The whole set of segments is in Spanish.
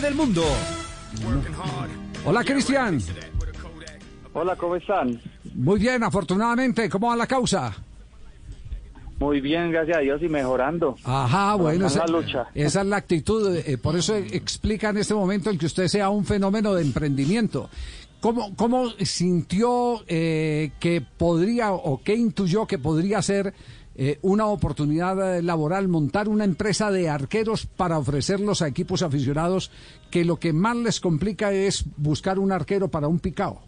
del mundo. Hola, Cristian. Hola, ¿cómo están? Muy bien, afortunadamente. ¿Cómo va la causa? Muy bien, gracias a Dios y mejorando. Ajá, bueno, Esa esa, es la lucha. esa es la actitud. eh, por eso explica en este momento el que usted sea un fenómeno de emprendimiento. ¿Cómo, cómo sintió eh, que podría o qué intuyó que podría ser eh, una oportunidad eh, laboral montar una empresa de arqueros para ofrecerlos a equipos aficionados que lo que más les complica es buscar un arquero para un picao?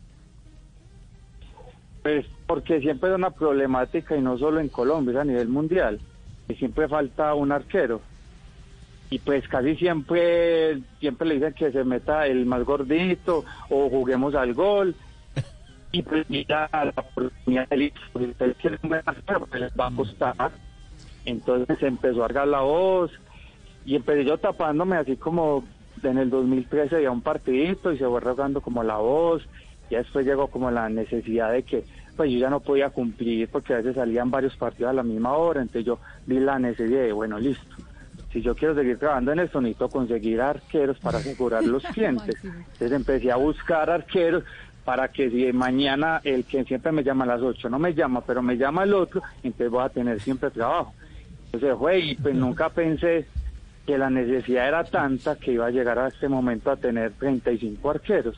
Pues porque siempre es una problemática y no solo en Colombia, a nivel mundial. Siempre falta un arquero. Y pues casi siempre, siempre le dicen que se meta el más gordito o juguemos al gol. Y pues mira la oportunidad del ustedes quieren un buen arquero, pues les va a costar. Entonces empezó a argar la voz y empecé yo tapándome así como en el 2013 había un partidito y se fue rogando como la voz. Ya después llegó como la necesidad de que pues yo ya no podía cumplir porque a veces salían varios partidos a la misma hora, entonces yo vi la necesidad de, bueno, listo. Si yo quiero seguir trabajando en esto, necesito conseguir arqueros para asegurar los clientes. Entonces empecé a buscar arqueros para que si mañana el que siempre me llama a las 8 no me llama, pero me llama el otro, entonces voy a tener siempre trabajo. Entonces fue y pues nunca pensé que la necesidad era tanta que iba a llegar a este momento a tener 35 arqueros.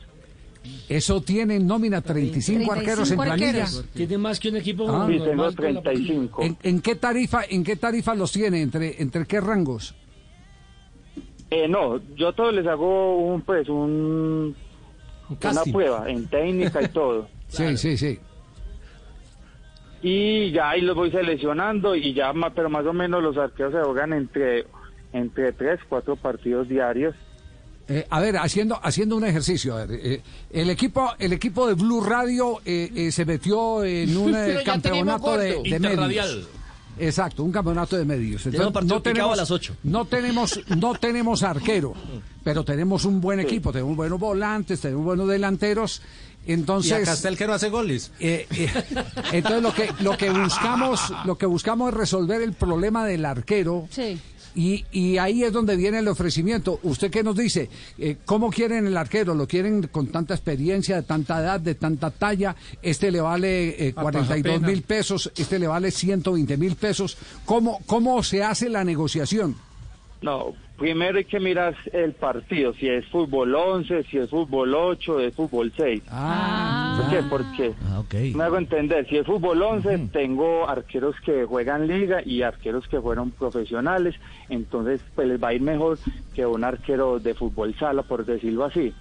Eso tiene en nómina 35, arqueros en 35 planilla. Tiene más que un equipo Ah. Y tengo normal con la- 35. ¿En, en qué tarifa, en qué tarifa los tiene? ¿Entre, entre qué rangos? Eh, no, yo a todos les hago un pues un una prueba en técnica y todo. Sí, sí, sí. Y ya ahí los voy seleccionando y ya, ma- pero más o menos los arqueros se juegan entre entre tres, cuatro partidos diarios. Eh, a ver, haciendo haciendo un ejercicio. a ver, eh, el equipo el equipo de Blue Radio eh, eh, se metió en un eh, campeonato de, de Interradial. medios. Exacto, un campeonato de medios. Tenemos partido picado a las ocho. no tenemos no tenemos arquero, pero tenemos un buen equipo, tenemos buenos volantes, tenemos buenos delanteros. Entonces, y acá está el que no hace goles. Eh, eh, entonces lo que lo que buscamos lo que buscamos es resolver el problema del arquero Sí. Y, y ahí es donde viene el ofrecimiento. ¿Usted qué nos dice? Eh, ¿Cómo quieren el arquero? ¿Lo quieren con tanta experiencia, de tanta edad, de tanta talla? Este le vale eh, Ah, 42 pena. mil pesos, este le vale 120 mil pesos. ¿Cómo, ¿Cómo se hace la negociación? No, primero hay que mirar el partido, si es fútbol 11, si es fútbol 8, es fútbol 6. Ah, ¿Por qué? Porque Ah, ok. me hago entender, si es fútbol 11, tengo arqueros que juegan liga y arqueros que fueron profesionales, entonces pues les va a ir mejor que un arquero de fútbol sala, por decirlo así,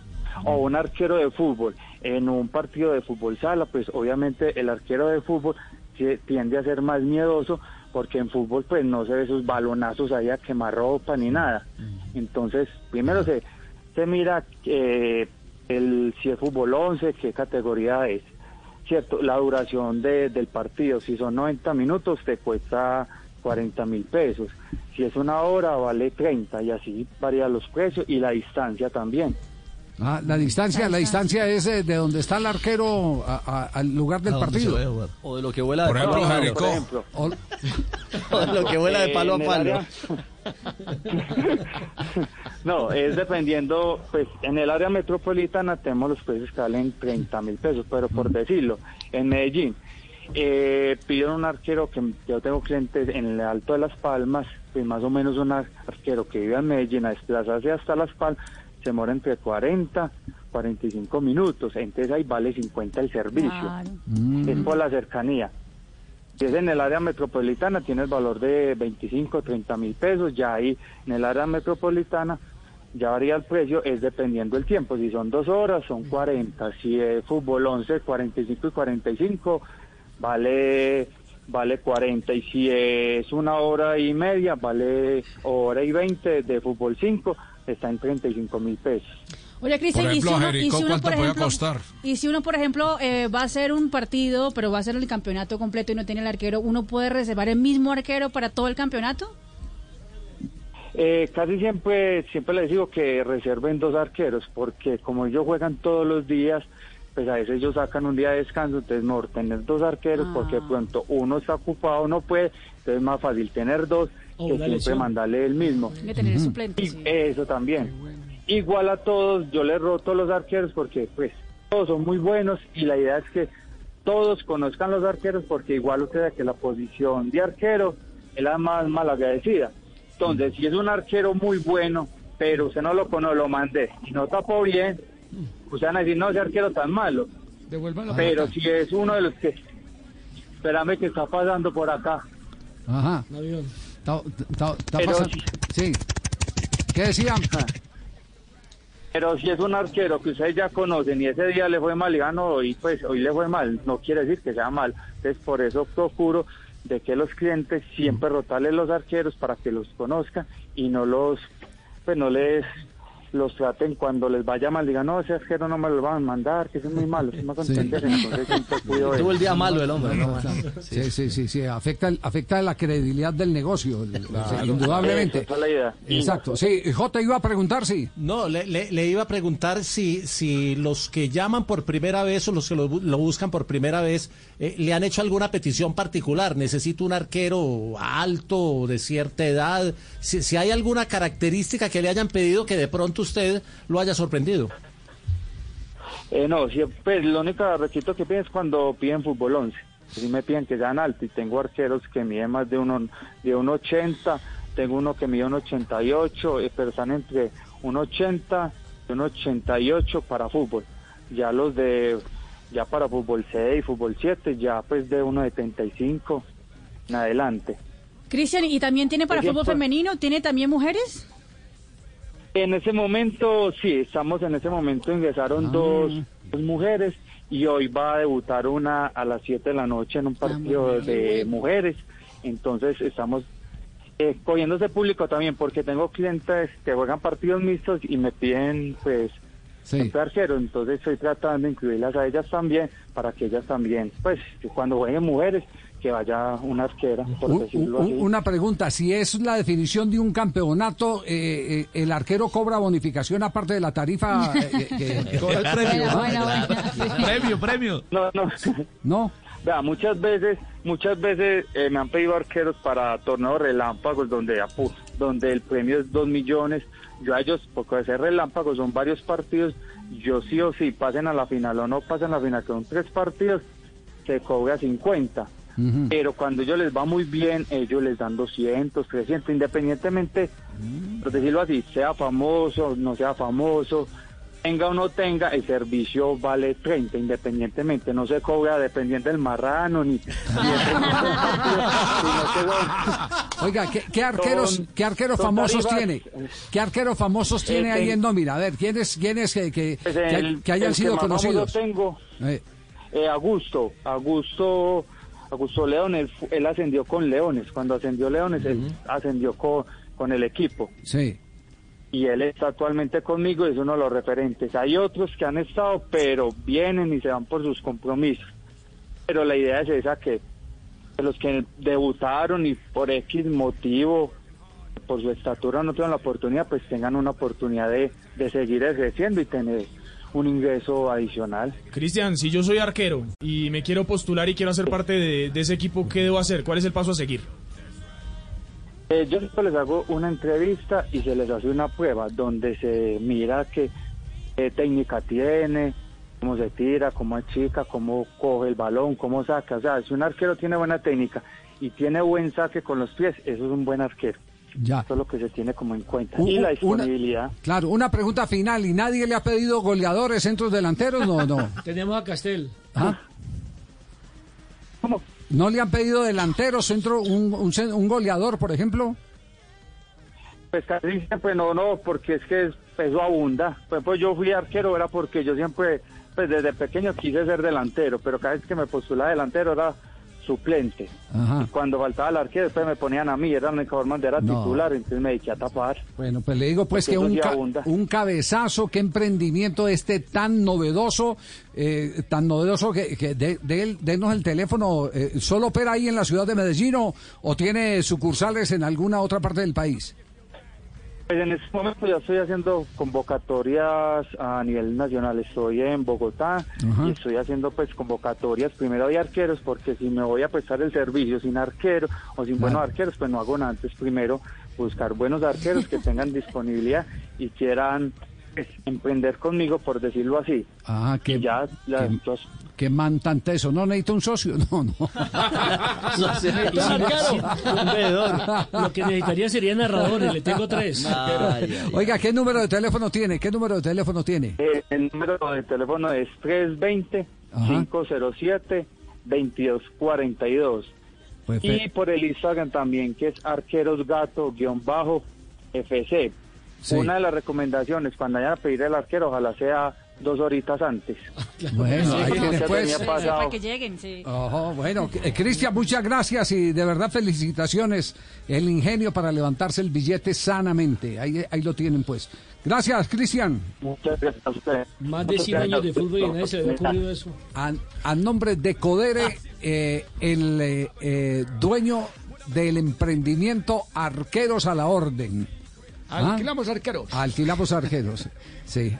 o un arquero de fútbol. En un partido de fútbol sala, pues obviamente el arquero de fútbol tiende a ser más miedoso porque en fútbol pues no se ve esos balonazos ahí a quemarropa ni nada. Entonces, primero se, se mira eh, el, si es fútbol 11, qué categoría es. Cierto, la duración de, del partido, si son 90 minutos te cuesta 40 mil pesos, si es una hora vale 30 y así varían los precios y la distancia también. Ah, la distancia, la distancia es eh, de donde está el arquero a- a- al lugar del ¿A dónde se partido. O de lo que vuela de Por palo ejemplo, a palo. Jericó. Por ejemplo, O- O de lo que vuela de Eh, palo a en el palo. área- no, es dependiendo, pues en el área metropolitana tenemos los precios que valen 30 mil pesos, pero por decirlo, en Medellín eh, pidieron un arquero que yo tengo clientes en el Alto de Las Palmas, pues más o menos un ar- arquero que vive en Medellín a desplazarse hasta Las Palmas, se demora entre 40, 45 minutos, entonces ahí vale 50 el servicio Claro. es por la cercanía. Si es en el área metropolitana, tiene el valor de 25, 30 mil pesos. Ya ahí en el área metropolitana ya varía el precio, es dependiendo el tiempo. Si son dos horas, son 40. Si es fútbol 11, 45 y 45, vale vale 40. Y si es una hora y media, vale hora y 20 de fútbol 5, está en 35 mil pesos. Oye, Cristian, y si uno, y si uno, ¿cuánto por puede ejemplo, costar? y si uno, por ejemplo, eh, va a hacer un partido, pero va a hacer el campeonato completo y no tiene el arquero, ¿uno puede reservar el mismo arquero para todo el campeonato? Eh, casi siempre, siempre les digo que reserven dos arqueros, porque como ellos juegan todos los días, pues a veces ellos sacan un día de descanso, entonces mejor tener dos arqueros, porque de pronto uno está ocupado, no puede, entonces es más fácil tener dos que siempre lesión. mandarle el mismo. Que tener suplentes. Y sí. eso también. igual a todos, yo les roto los arqueros porque pues todos son muy buenos y la idea es que todos conozcan los arqueros porque igual usted sabe que la posición de arquero es la más malagradecida. Entonces, si es un arquero muy bueno, pero usted no lo conoce, lo mandé y no tapó bien, usted van a decir, no, ese arquero tan malo. Devuélvalo. Pero si es uno de los que, espérame que está pasando por acá. Ajá. Está, está- está Pero pasando- Sí. ¿Qué decían? Pero si es un arquero que ustedes ya conocen y ese día le fue mal y ganó hoy, pues hoy le fue mal, no quiere decir que sea mal. Entonces por eso procuro de que los clientes siempre rotarles los arqueros para que los conozcan y no los, pues no les los traten cuando les vaya mal, digan, no, ese arquero no me lo van a mandar, que es muy malo, ¿sí me hago Sí. entender? Entonces Tuvo el día malo el hombre, ¿no? Sí, sí, sí, sí, afecta, el- afecta la credibilidad del negocio, el- indudablemente. Esa es la idea. Y- Exacto, sí. J iba a preguntar, sí. No, le, le- le iba a preguntar si, si los que llaman por primera vez o los que lo, bu- lo buscan por primera vez eh, le han hecho alguna petición particular. Necesito un arquero alto o de cierta edad. Si, si hay alguna característica que le hayan pedido que de pronto usted lo haya sorprendido. Eh, no, siempre, lo único requisito que piden es cuando piden fútbol 11. Si me piden que sean altos y tengo arqueros que miden más de uno de 1,80, tengo uno que mide 1,88, eh, pero están entre 1,80 y 1,88 para fútbol. Ya los de, ya para fútbol 6, fútbol 7, ya pues de 1,75 en adelante. Cristian, ¿y también tiene para fútbol pues- femenino? ¿Tiene también mujeres? En ese momento, sí, estamos en ese momento, ingresaron dos, dos mujeres y hoy va a debutar una a las 7 de la noche en un partido de mujeres. Entonces estamos eh, cogiendo ese público también porque tengo clientes que juegan partidos mixtos y me piden pues Sí. arquero. Entonces estoy tratando de incluirlas a ellas también para que ellas también, pues que cuando jueguen mujeres, que vaya una arquera, por decirlo así. una pregunta, si es la definición de un campeonato, eh, eh, ¿el arquero cobra bonificación aparte de la tarifa? eh, que- que- Cobra el premio. Bueno, bueno, bueno. Premio, premio. No, no. ¿No? Vea, muchas veces, muchas veces eh, me han pedido arqueros para torneos relámpagos donde, apu- donde el premio es dos millones. Yo a ellos, porque de ser relámpagos son varios partidos, yo sí o sí pasen a la final o no pasen a la final, que son tres partidos, se cobra 50. Pero cuando ellos les va muy bien, ellos les dan 200, 300, independientemente, por decirlo así, sea famoso, no sea famoso, tenga o no tenga, el servicio vale 30, independientemente, no se cobra dependiendo del marrano, ni... Oiga, ¿qué, qué arqueros, Son- qué arqueros famosos tarifas. tiene? ¿Qué arqueros famosos tiene Eh, ahí ten- en nómina? A ver, ¿quiénes, quiénes que, que, pues, que, el- que hayan el sido más conocidos? tengo, Eh, eh, Augusto, Augusto, Augusto León, él, él ascendió con Leones, cuando ascendió Leones, él ascendió con, con el equipo. sí. y él está actualmente conmigo y es uno de los referentes. Hay otros que han estado, pero vienen y se van por sus compromisos. Pero la idea es esa que los que debutaron y por X motivo, por su estatura no tuvieron la oportunidad, pues tengan una oportunidad de, de seguir ejerciendo y tener un ingreso adicional. Cristian, si yo soy arquero y me quiero postular y quiero hacer parte de, de ese equipo, ¿qué debo hacer? ¿Cuál es el paso a seguir? Eh, yo siempre les hago una entrevista y se les hace una prueba donde se mira qué, qué técnica tiene, cómo se tira, cómo achica, cómo coge el balón, cómo saca. O sea, si un arquero tiene buena técnica y tiene buen saque con los pies, eso es un buen arquero. Ya. Eso es lo que se tiene como en cuenta. Y la una- disponibilidad. Claro, una pregunta final. ¿Y nadie le ha pedido goleadores, centros delanteros? No, no. Tenemos a Castel. ¿Ah? ¿Cómo? ¿No le han pedido delanteros, centro, un, un, goleador, por ejemplo? Pues casi siempre no, no, porque es que es- eso abunda. Por ejemplo, yo fui arquero, era porque yo siempre, pues desde pequeño quise ser delantero, pero cada vez que me postulaba delantero era suplente. Ajá. Y cuando faltaba el arquero, después me ponían a mí, era la única forma de era No. titular, entonces me dediqué a tapar. Bueno, pues le digo pues Porque que un, sí ca- abunda. un cabezazo, qué emprendimiento este tan novedoso, eh, tan novedoso que, que de, de él, denos el teléfono, eh, ¿solo opera ahí en la ciudad de Medellín o, o tiene sucursales en alguna otra parte del país? Pues en este momento ya estoy haciendo convocatorias a nivel nacional. Estoy en Bogotá y estoy haciendo pues convocatorias primero de arqueros porque si me voy a prestar el servicio sin arquero o sin buenos arqueros pues no hago nada. Antes primero buscar buenos arqueros que tengan disponibilidad y quieran emprender conmigo, por decirlo así. Ah, que, Ya, ya, que, entonces, que man tan teso. No necesito un socio, no, no. Y si- si- un veedor. Lo que necesitaría sería narradores, le tengo tres. Ay, ay, ay. Oiga, ¿qué número de teléfono tiene? ¿Qué número de teléfono tiene? eh, el número de teléfono es 320-507-2242. Pues, Y por el Instagram también, que es arquerosgato-fc. Sí. Una de las recomendaciones, cuando vayan a pedir el arquero, ojalá sea dos horitas antes. bueno, Sí, pues. tenía Sí, para que lleguen, sí. Ojo, bueno, eh, Cristian, muchas gracias y de verdad felicitaciones. El ingenio para levantarse el billete sanamente. Ahí, ahí lo tienen pues. Gracias, Cristian. Muchas gracias a ustedes. Más de 100 años de fútbol y nadie se le había ocurrido eso. A, a nombre de Codere, eh, el eh, eh, dueño del emprendimiento Arqueros a la Orden. ¿Ah? Alquilamos arqueros. Alquilamos arqueros. Sí.